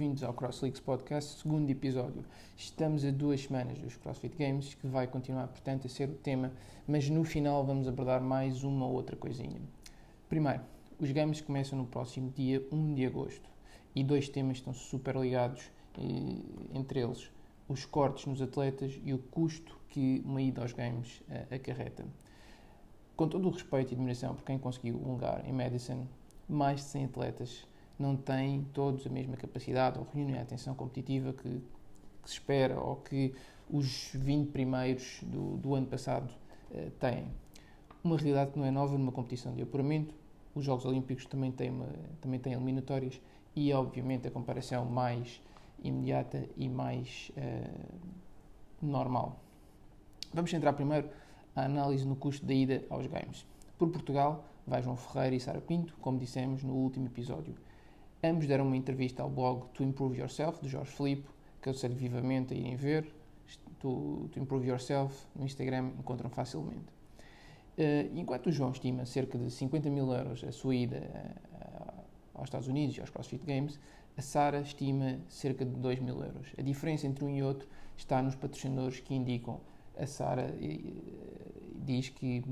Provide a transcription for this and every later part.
bem-vindos ao CrossLeaks Podcast, segundo episódio. Estamos a duas semanas dos CrossFit Games, que vai continuar, portanto, a ser o tema, mas no final vamos abordar mais uma ou outra coisinha. Primeiro, os Games começam no próximo dia 1 de agosto e dois temas estão super ligados entre eles os cortes nos atletas e o custo que uma ida aos Games uh, acarreta. Com todo o respeito e admiração por quem conseguiu um lugar em Madison, mais de 100 atletas não têm todos a mesma capacidade ou reúnem a atenção competitiva que, que, se espera ou que os 20 primeiros do, do ano passado uh, têm. Uma realidade que não é nova numa competição de apuramento. Os Jogos Olímpicos também têm, uma, também têm eliminatórias e, obviamente, a comparação mais imediata e mais uh, normal. Vamos centrar primeiro a análise no custo da ida aos Games. Por Portugal, vai João Ferreira e Sara Pinto, como dissemos no último episódio. Ambos deram uma entrevista ao blog To Improve Yourself, de Jorge Filipe, que eu sei vivamente a irem ver. To, to Improve Yourself no Instagram encontram facilmente. Uh, enquanto o João estima cerca de 50 mil euros a sua ida uh, aos Estados Unidos e aos CrossFit Games, a Sara estima cerca de 2 mil euros. A diferença entre um e outro está nos patrocinadores que indicam. A Sara diz que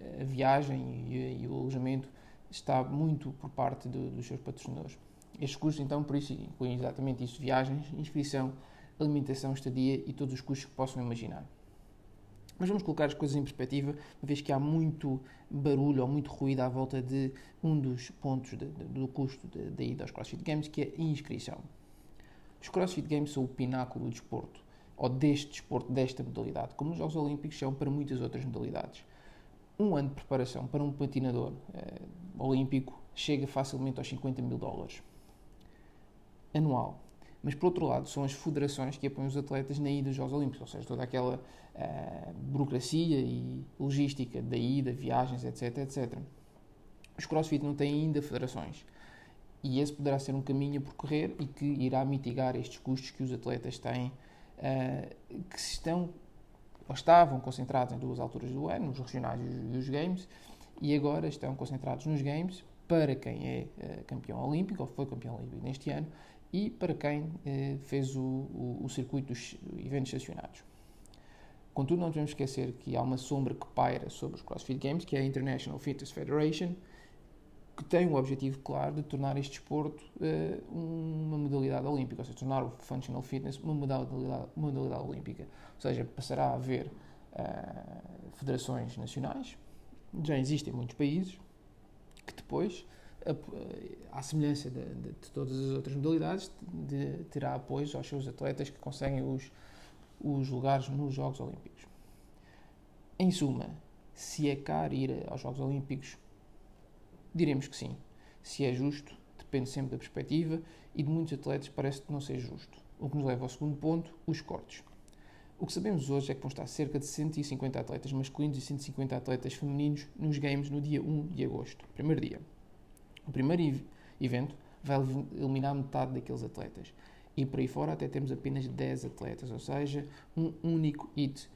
eh, a viagem e, o alojamento está muito por parte do, dos seus patrocinadores. Estes custos, então, por isso, incluem exatamente isso: viagens, inscrição, alimentação, estadia e todos os custos que possam imaginar. Mas vamos colocar as coisas em perspectiva, uma vez que há muito barulho ou muito ruído à volta de um dos pontos de, de, do custo da ida aos CrossFit Games, que é a inscrição. Os CrossFit Games são o pináculo do desporto, ou deste desporto, desta modalidade, como os Jogos Olímpicos são para muitas outras modalidades. Um ano de preparação para um patinador eh, olímpico chega facilmente aos 50 mil dólares anual. Mas, por outro lado, são as federações que apoiam os atletas na ida aos Jogos Olímpicos, ou seja, toda aquela uh, burocracia e logística da ida, viagens, etc, etc. Os CrossFit não têm ainda federações. E esse poderá ser um caminho a percorrer e que irá mitigar estes custos que os atletas têm, uh, que estão ou estavam concentrados em duas alturas do ano, nos regionais e os Games, e agora estão concentrados nos Games para quem é uh, campeão olímpico ou foi campeão olímpico neste ano e para quem eh, fez o, o, o, circuito dos eventos estacionados. Contudo, não devemos esquecer que há uma sombra que paira sobre os CrossFit Games, que é a International Fitness Federation, que tem o objetivo claro de tornar este desporto eh, uma modalidade olímpica, ou seja, tornar o Functional Fitness uma modalidade, modalidade olímpica. Ou seja, passará a haver eh, federações nacionais, já existem muitos países, que depois à semelhança de, de, de, todas as outras modalidades, de, terá apoio aos seus atletas que conseguem os, os lugares nos Jogos Olímpicos. Em suma, se é caro ir aos Jogos Olímpicos, diremos que sim. Se é justo, depende sempre da perspectiva e de muitos atletas parece que não ser justo. O que nos leva ao segundo ponto, os cortes. O que sabemos hoje é que vão estar cerca de 150 atletas masculinos e 150 atletas femininos nos Games no dia 1 de agosto, primeiro dia. O primeiro evento vai eliminar metade daqueles atletas. E por aí fora até temos apenas 10 atletas, ou seja, um único hit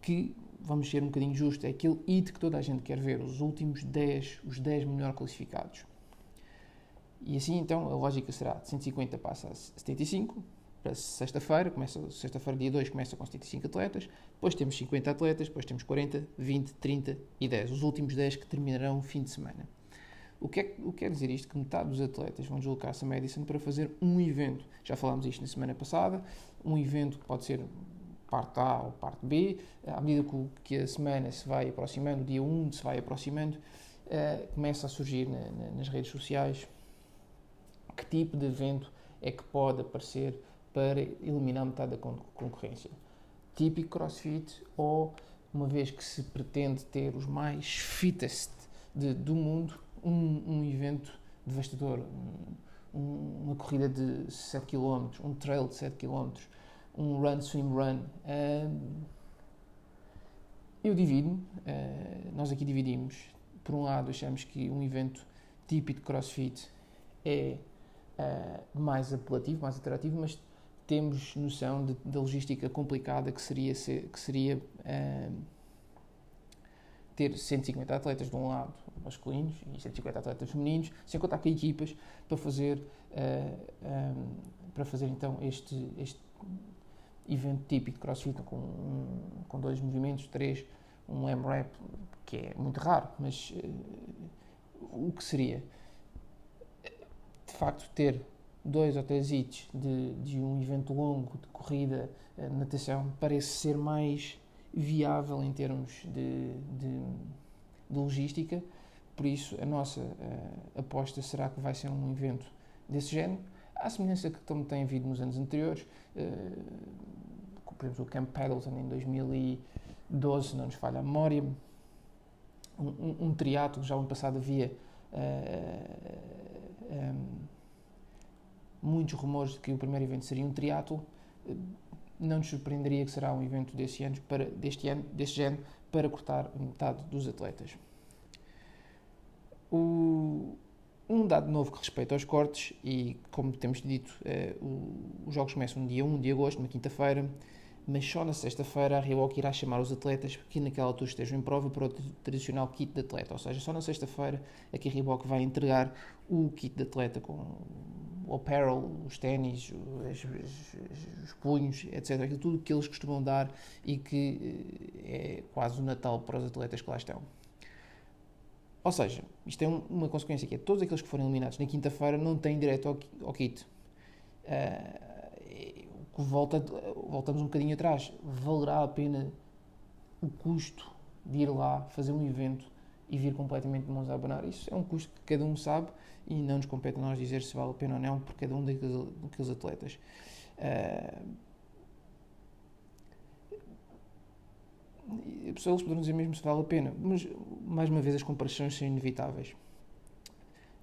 que, vamos ser um bocadinho justos, é aquele hit que toda a gente quer ver, os últimos 10, os 10 melhor classificados. E assim então a lógica será de 150 passa a 75, para sexta-feira, começa sexta-feira dia 2 começa com 75 atletas, depois temos 50 atletas, depois temos 40, 20, 30 e 10, os últimos 10 que terminarão o fim de semana. O que, é, o que quer dizer isto? Que metade dos atletas vão deslocar-se a Madison para fazer um evento. Já falámos isto na semana passada. Um evento que pode ser parte A ou parte B. À medida que, a semana se vai aproximando, o dia 1 se vai aproximando, uh, começa a surgir na, na, nas redes sociais que tipo de evento é que pode aparecer para eliminar metade da concorrência. Típico CrossFit ou, uma vez que se pretende ter os mais fittest de, do mundo, um, um evento devastador, um, uma corrida de 7 km, um trail de 7 km, um run, swim, run. Uh, eu divido, uh, nós aqui dividimos. Por um lado, achamos que um evento típico de crossfit é uh, mais apelativo, mais atrativo, mas temos noção da logística complicada que seria, ser, que seria ter 150 atletas de um lado masculinos e 150 atletas femininos, sem contar com equipas, para fazer, uh, um, para fazer então este, este evento típico de CrossFit com, um, com dois movimentos, três, um M-Rap, que é muito raro, mas uh, o que seria? De facto, ter dois ou três hits de, de um evento longo de corrida, uh, natação, parece ser mais viável em termos de, de, de logística. Por isso, a nossa uh, aposta será que vai ser um evento desse género, à semelhança que como tem havido nos anos anteriores, uh, por exemplo, o Camp Pendleton em 2012, se não nos falha a memória, um, um, um triatlo, já no passado havia uh, um, muitos rumores de que o primeiro evento seria um triatlo, não nos surpreenderia que será um evento deste ano, para, deste ano, deste género para cortar metade dos atletas. O, um dado novo que respeita aos cortes, e como temos dito, o, os jogos começam no dia 1 de agosto, uma quinta-feira, mas só na sexta-feira a Reebok irá chamar os atletas que naquela altura estejam em prova para o tradicional kit de atleta, ou seja, só na sexta-feira é que a Reebok vai entregar o kit de atleta com o apparel, os ténis, os, os, os, punhos, etc. Aquilo tudo que eles costumam dar e que eh, é quase o Natal para os atletas que lá estão. Ou seja, isto um, uma consequência que é todos aqueles que forem eliminados na quinta-feira não têm direito ao, ao kit. Uh, volta, voltamos um bocadinho atrás. Valerá a pena o custo de ir lá fazer um evento e vir completamente de mãos a abanar? Isso é um custo que cada um sabe e não nos compete a nós dizer se vale a pena ou não por cada um daqueles, daqueles atletas. Uh, eles poderão dizer mesmo se vale a pena, mas mais uma vez as comparações são inevitáveis.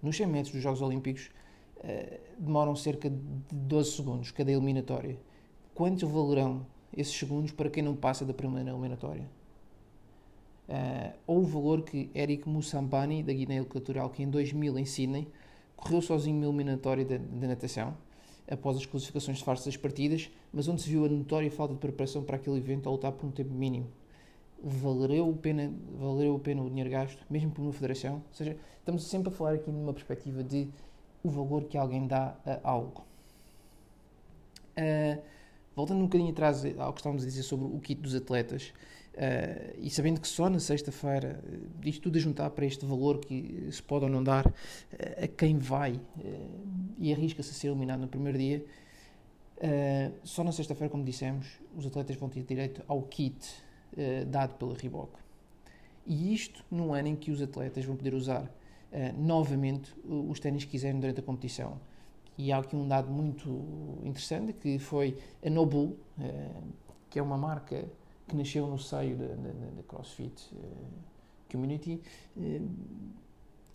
Nos 100 metros dos Jogos Olímpicos uh, demoram cerca de 12 segundos cada eliminatória. Quantos valerão esses segundos para quem não passa da primeira eliminatória? Uh, ou o valor que Eric Moussambani, da Guiné Equatorial, que em 2000 em Sydney correu sozinho uma eliminatória da natação, após as classificações de farsas das partidas, mas onde se viu a notória falta de preparação para aquele evento a lutar por um tempo mínimo valeu a pena, valeu a pena o dinheiro gasto, mesmo por uma federação? Ou seja, estamos sempre a falar aqui numa perspectiva de o valor que alguém dá a algo. Uh, voltando um bocadinho atrás ao que estávamos a dizer sobre o kit dos atletas, uh, e sabendo que só na sexta-feira, uh, isto tudo a juntar para este valor que se pode ou não dar uh, a quem vai e arrisca-se a ser eliminado no primeiro dia, só na sexta-feira, como dissemos, os atletas vão ter direito ao kit uh, dado pela Reebok. E isto num ano em que os atletas vão poder usar uh, novamente os ténis que quiserem durante a competição. E há aqui um dado muito interessante que foi a Noble, uh, que é uma marca que nasceu no seio da, da, da CrossFit Community,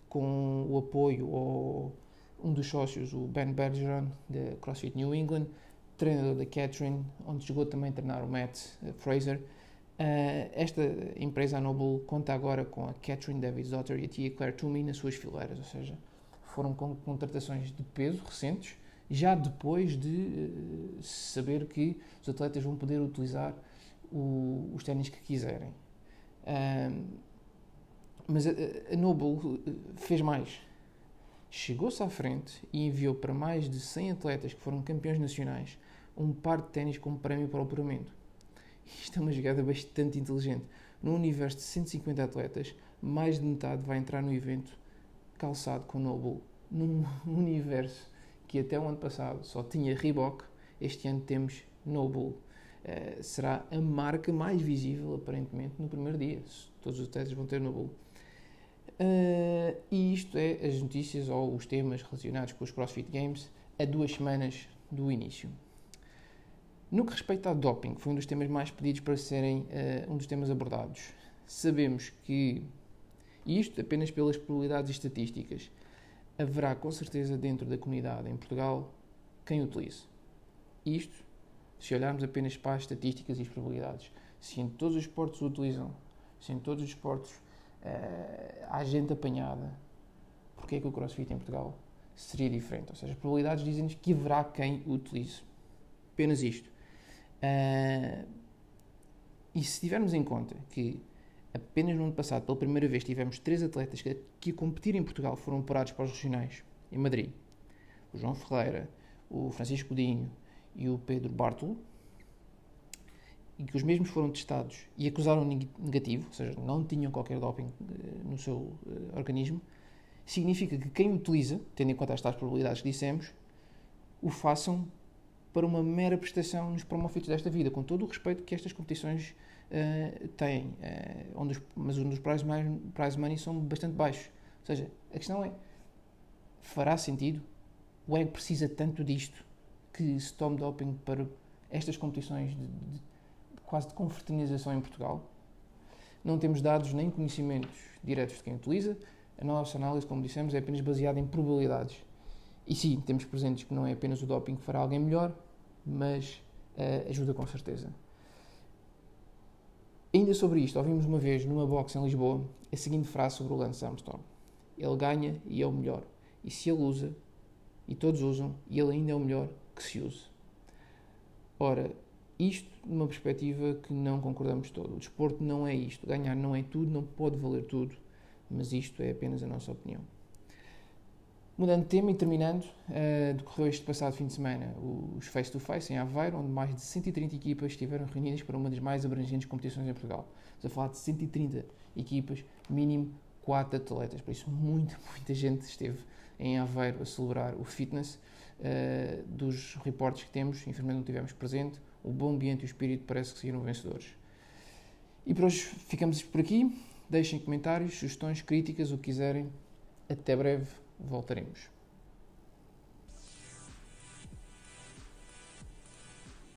com o apoio ao um dos sócios, o Ben Bergeron, da CrossFit New England, treinador da Catherine, onde chegou também a treinar o Matt Fraser, Uh, esta empresa, a Noble, conta agora com a Catherine Davids-Daughter e a tia Claire Toomey nas suas fileiras, ou seja, foram com contratações de peso recentes, já depois de uh, saber que os atletas vão poder utilizar o, os ténis que quiserem. Uh, mas a, a Noble fez mais. Chegou-se à frente e enviou para mais de 100 atletas que foram campeões nacionais um par de ténis como prémio para o apuramento. Isto é uma jogada bastante inteligente. No universo de 150 atletas, mais de metade vai entrar no evento calçado com Noble. Num universo que até o ano passado só tinha Reebok, este ano temos Noble. Uh, será a marca mais visível, aparentemente, no primeiro dia. Todos os atletas vão ter Noble. Uh, e isto é as notícias ou os temas relacionados com os CrossFit Games a duas semanas do início. No que respeita ao doping, foi um dos temas mais pedidos para serem uh, um dos temas abordados. Sabemos que, e isto apenas pelas probabilidades estatísticas, haverá com certeza dentro da comunidade em Portugal quem utilize. Isto, se olharmos apenas para as estatísticas e as probabilidades. Se em todos os esportes o utilizam, se em todos os esportes uh, há gente apanhada, porque é que o CrossFit em Portugal seria diferente? Ou seja, as probabilidades dizem-nos que haverá quem o utilize. Apenas isto. Uh, e se tivermos em conta que Apenas no ano passado, pela primeira vez, tivemos três atletas que, que a competir em Portugal foram apurados para os regionais, em Madrid. O João Ferreira, o Francisco Godinho e o Pedro Bartolo. E que os mesmos foram testados e acusaram negativo, ou seja, não tinham qualquer doping uh, no seu uh, organismo. Significa que quem utiliza, tendo em conta estas probabilidades que dissemos, o façam para uma mera prestação nos promofitos desta vida, com todo o respeito que estas competições uh, têm, uh, onde os, mas onde os prize money, prize money são bastante baixos. Ou seja, a questão é, fará sentido? O EG precisa tanto disto que se tome doping para estas competições de, de, quase de confraternização em Portugal? Não temos dados nem conhecimentos diretos de quem utiliza. A nossa análise, como dissemos, é apenas baseada em probabilidades. E sim, temos presentes que não é apenas o doping que fará alguém melhor, mas uh, ajuda com certeza. Ainda sobre isto, ouvimos uma vez numa box em Lisboa a seguinte frase sobre o Lance Armstrong: Ele ganha e é o melhor. E se ele usa, e todos usam, e ele ainda é o melhor, que se use. Ora, isto numa perspectiva que não concordamos todo. O desporto não é isto. Ganhar não é tudo, não pode valer tudo, mas isto é apenas a nossa opinião. Mudando de tema e terminando, uh, decorreu este passado fim de semana os Face to Face em Aveiro, onde mais de 130 equipas estiveram reunidas para uma das mais abrangentes competições em Portugal. Estamos a falar de 130 equipas, mínimo 4 atletas. Por isso, muita, muita gente esteve em Aveiro a celebrar o fitness. Uh, dos reportes que temos, infelizmente não tivemos presente, o bom ambiente e o espírito parece que saíram vencedores. E por hoje ficamos por aqui. Deixem comentários, sugestões, críticas, o que quiserem. Até breve voltaremos.